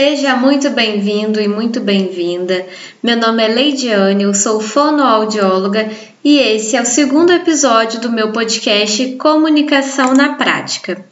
Seja muito bem-vindo e muito bem-vinda. Meu nome é Leidiane, eu sou fonoaudióloga e esse é o segundo episódio do meu podcast Comunicação na Prática.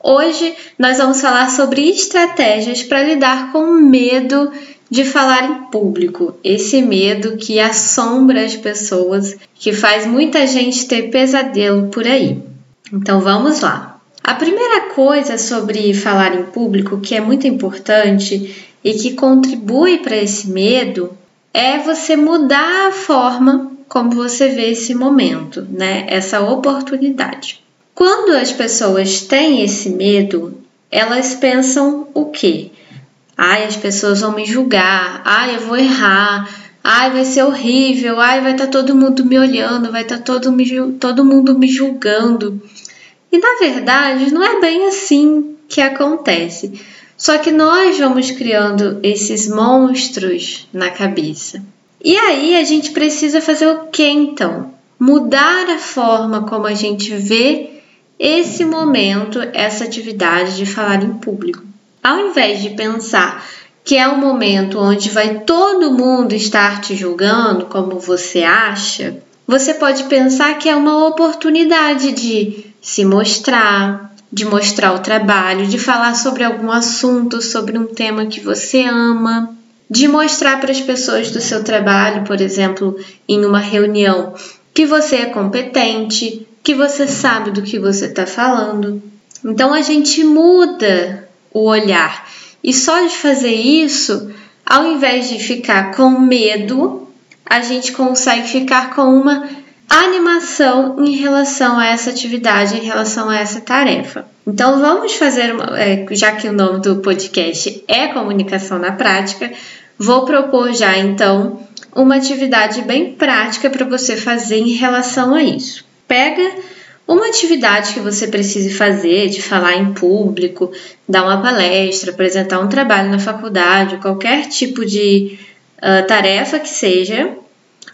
Hoje nós vamos falar sobre estratégias para lidar com o medo de falar em público, esse medo que assombra as pessoas, que faz muita gente ter pesadelo por aí. Então vamos lá. A primeira coisa sobre falar em público que é muito importante e que contribui para esse medo é você mudar a forma como você vê esse momento, né? Essa oportunidade. Quando as pessoas têm esse medo, elas pensam o quê? Ai, as pessoas vão me julgar, ai, eu vou errar, ai, vai ser horrível, ai, vai estar tá todo mundo me olhando, vai estar tá todo, todo mundo me julgando. E na verdade, não é bem assim que acontece. Só que nós vamos criando esses monstros na cabeça. E aí a gente precisa fazer o que então? Mudar a forma como a gente vê esse momento, essa atividade de falar em público. Ao invés de pensar que é um momento onde vai todo mundo estar te julgando como você acha, você pode pensar que é uma oportunidade de se mostrar, de mostrar o trabalho, de falar sobre algum assunto, sobre um tema que você ama, de mostrar para as pessoas do seu trabalho, por exemplo, em uma reunião, que você é competente, que você sabe do que você está falando. Então a gente muda o olhar e só de fazer isso, ao invés de ficar com medo, a gente consegue ficar com uma animação em relação a essa atividade, em relação a essa tarefa. Então vamos fazer, uma, é, já que o nome do podcast é comunicação na prática, vou propor já então uma atividade bem prática para você fazer em relação a isso. Pega uma atividade que você precise fazer, de falar em público, dar uma palestra, apresentar um trabalho na faculdade, qualquer tipo de uh, tarefa que seja,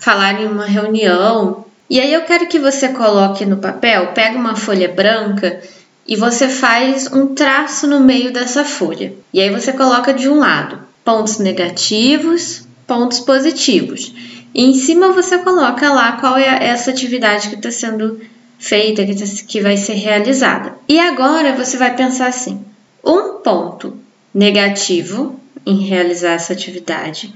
falar em uma reunião. E aí eu quero que você coloque no papel, pega uma folha branca e você faz um traço no meio dessa folha. E aí você coloca de um lado pontos negativos, pontos positivos. E em cima você coloca lá qual é essa atividade que está sendo feita, que, tá, que vai ser realizada. E agora você vai pensar assim: um ponto negativo em realizar essa atividade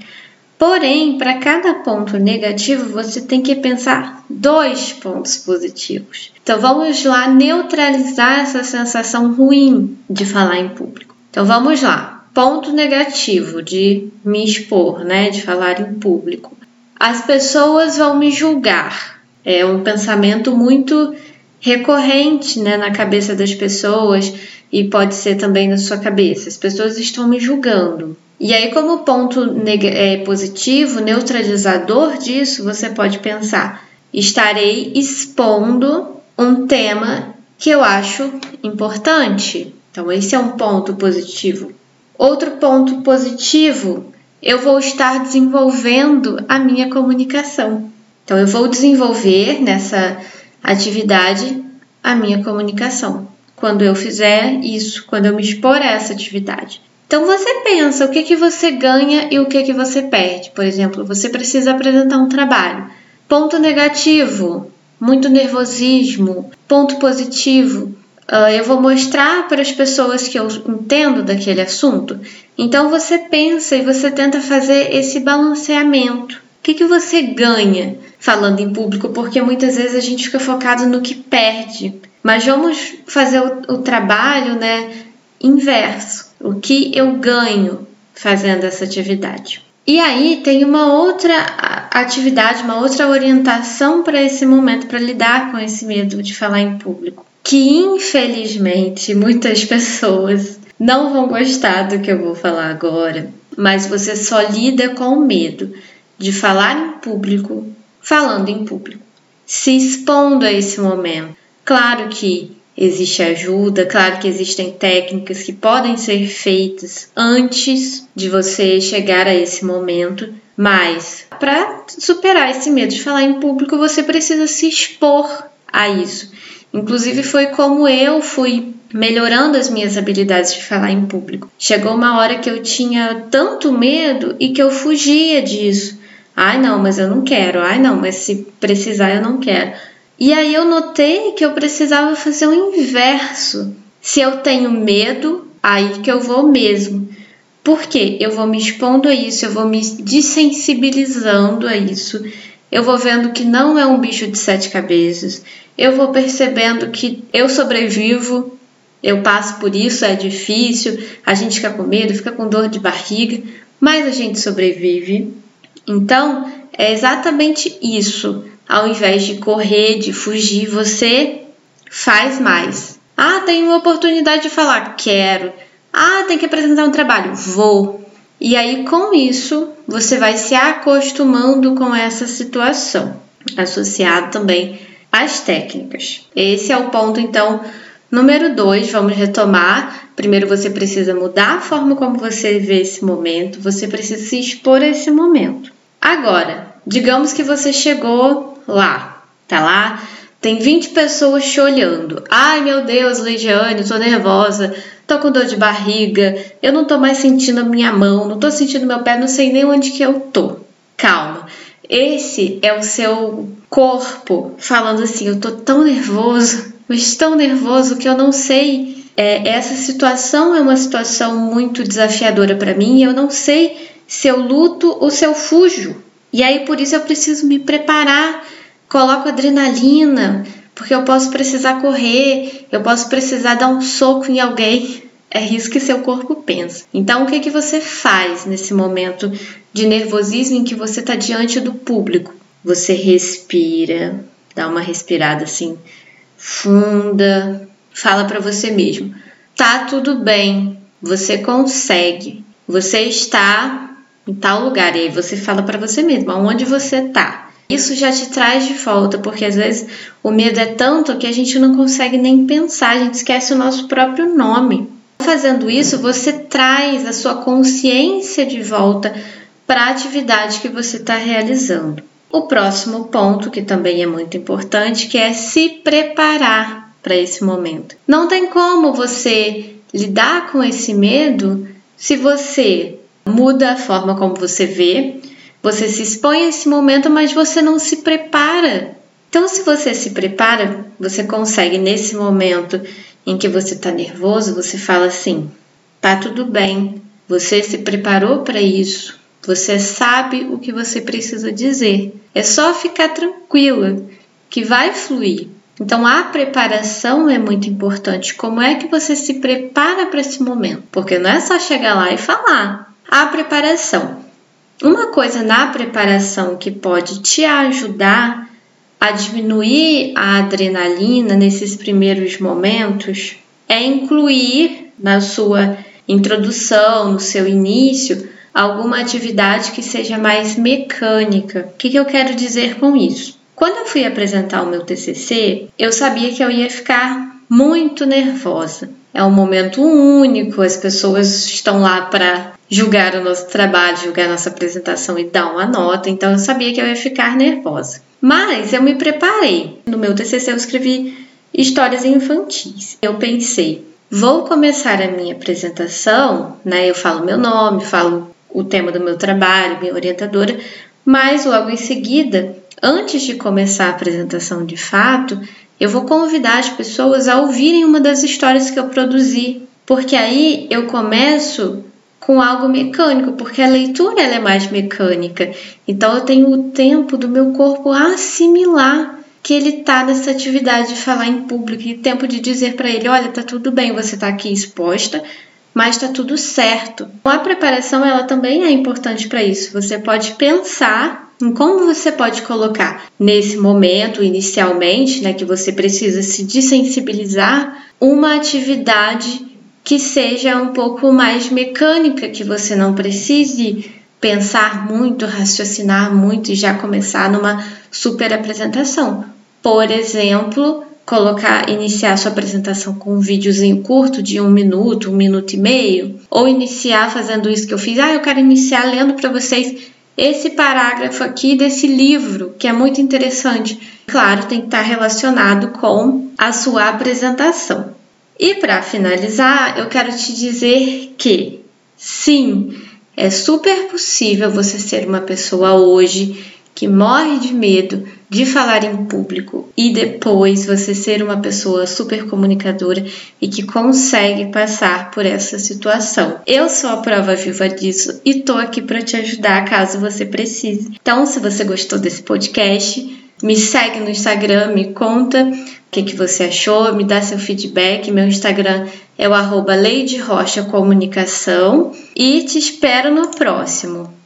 Porém, para cada ponto negativo, você tem que pensar dois pontos positivos. Então, vamos lá neutralizar essa sensação ruim de falar em público. Então, vamos lá. Ponto negativo de me expor, né, de falar em público. As pessoas vão me julgar. É um pensamento muito recorrente, né, na cabeça das pessoas e pode ser também na sua cabeça. As pessoas estão me julgando. E aí, como ponto é, positivo, neutralizador disso, você pode pensar: estarei expondo um tema que eu acho importante. Então, esse é um ponto positivo. Outro ponto positivo, eu vou estar desenvolvendo a minha comunicação. Então, eu vou desenvolver nessa atividade a minha comunicação. Quando eu fizer isso, quando eu me expor a essa atividade. Então você pensa o que, que você ganha e o que, que você perde. Por exemplo, você precisa apresentar um trabalho. Ponto negativo, muito nervosismo. Ponto positivo, uh, eu vou mostrar para as pessoas que eu entendo daquele assunto. Então você pensa e você tenta fazer esse balanceamento. O que, que você ganha falando em público? Porque muitas vezes a gente fica focado no que perde. Mas vamos fazer o, o trabalho né, inverso o que eu ganho fazendo essa atividade? E aí tem uma outra atividade, uma outra orientação para esse momento, para lidar com esse medo de falar em público, que infelizmente muitas pessoas não vão gostar do que eu vou falar agora, mas você só lida com o medo de falar em público, falando em público, se expondo a esse momento. Claro que existe ajuda, claro que existem técnicas que podem ser feitas antes de você chegar a esse momento, mas para superar esse medo de falar em público, você precisa se expor a isso. Inclusive foi como eu fui melhorando as minhas habilidades de falar em público. Chegou uma hora que eu tinha tanto medo e que eu fugia disso. Ai, não, mas eu não quero. Ai, não, mas se precisar eu não quero. E aí eu notei que eu precisava fazer o inverso. Se eu tenho medo, aí que eu vou mesmo. Porque eu vou me expondo a isso, eu vou me desensibilizando a isso, eu vou vendo que não é um bicho de sete cabeças, eu vou percebendo que eu sobrevivo, eu passo por isso, é difícil, a gente fica com medo, fica com dor de barriga, mas a gente sobrevive. Então, é exatamente isso. Ao invés de correr, de fugir, você faz mais. Ah, tem uma oportunidade de falar, quero. Ah, tem que apresentar um trabalho, vou. E aí, com isso, você vai se acostumando com essa situação, associado também às técnicas. Esse é o ponto, então, Número 2, vamos retomar. Primeiro você precisa mudar a forma como você vê esse momento, você precisa se expor a esse momento. Agora, digamos que você chegou lá, tá lá, tem 20 pessoas te olhando. Ai meu Deus, Leidiane, tô nervosa, tô com dor de barriga, eu não tô mais sentindo a minha mão, não tô sentindo meu pé, não sei nem onde que eu tô. Calma. Esse é o seu corpo falando assim: eu tô tão nervoso, mas tão nervoso que eu não sei. É, essa situação é uma situação muito desafiadora para mim eu não sei se eu luto ou se eu fujo. E aí por isso eu preciso me preparar, coloco adrenalina, porque eu posso precisar correr, eu posso precisar dar um soco em alguém. É isso que seu corpo pensa. Então, o que, que você faz nesse momento de nervosismo em que você está diante do público? Você respira, dá uma respirada assim funda, fala para você mesmo: tá tudo bem, você consegue, você está em tal lugar. E aí você fala para você mesmo aonde você tá. Isso já te traz de volta, porque às vezes o medo é tanto que a gente não consegue nem pensar, a gente esquece o nosso próprio nome. Fazendo isso, você traz a sua consciência de volta para a atividade que você está realizando. O próximo ponto, que também é muito importante, que é se preparar para esse momento. Não tem como você lidar com esse medo se você muda a forma como você vê, você se expõe a esse momento, mas você não se prepara. Então, se você se prepara, você consegue nesse momento em que você está nervoso, você fala assim: tá tudo bem, você se preparou para isso, você sabe o que você precisa dizer. É só ficar tranquila que vai fluir. Então a preparação é muito importante. Como é que você se prepara para esse momento? Porque não é só chegar lá e falar. A preparação. Uma coisa na preparação que pode te ajudar a diminuir a adrenalina nesses primeiros momentos é incluir na sua introdução, no seu início, alguma atividade que seja mais mecânica. O que, eu quero dizer com isso? Quando eu fui apresentar o meu TCC, eu sabia que eu ia ficar muito nervosa. É um momento único, as pessoas estão lá para julgar o nosso trabalho, julgar a nossa apresentação e dar uma nota, então eu sabia que eu ia ficar nervosa. Mas eu me preparei. No meu TCC eu escrevi histórias infantis. Eu pensei, vou começar a minha apresentação, né? Eu falo meu nome, falo o tema do meu trabalho, minha orientadora, mas logo em seguida, antes de começar a apresentação de fato, eu vou convidar as pessoas a ouvirem uma das histórias que eu produzi, porque aí eu começo com algo mecânico, porque a leitura ela é mais mecânica. Então eu tenho o tempo do meu corpo assimilar que ele está nessa atividade de falar em público e tempo de dizer para ele, olha, tá tudo bem, você está aqui exposta, mas está tudo certo. A preparação ela também é importante para isso. Você pode pensar em como você pode colocar nesse momento, inicialmente, né, que você precisa se desensibilizar, uma atividade que seja um pouco mais mecânica, que você não precise pensar muito, raciocinar muito e já começar numa super apresentação. Por exemplo, colocar, iniciar sua apresentação com um videozinho curto de um minuto, um minuto e meio, ou iniciar fazendo isso que eu fiz. Ah, eu quero iniciar lendo para vocês esse parágrafo aqui desse livro, que é muito interessante. Claro, tem que estar relacionado com a sua apresentação. E para finalizar, eu quero te dizer que sim, é super possível você ser uma pessoa hoje que morre de medo de falar em público e depois você ser uma pessoa super comunicadora e que consegue passar por essa situação. Eu sou a prova viva disso e tô aqui para te ajudar caso você precise. Então, se você gostou desse podcast, me segue no Instagram, me conta o que, que você achou, me dá seu feedback. Meu Instagram é o arroba Comunicação e te espero no próximo.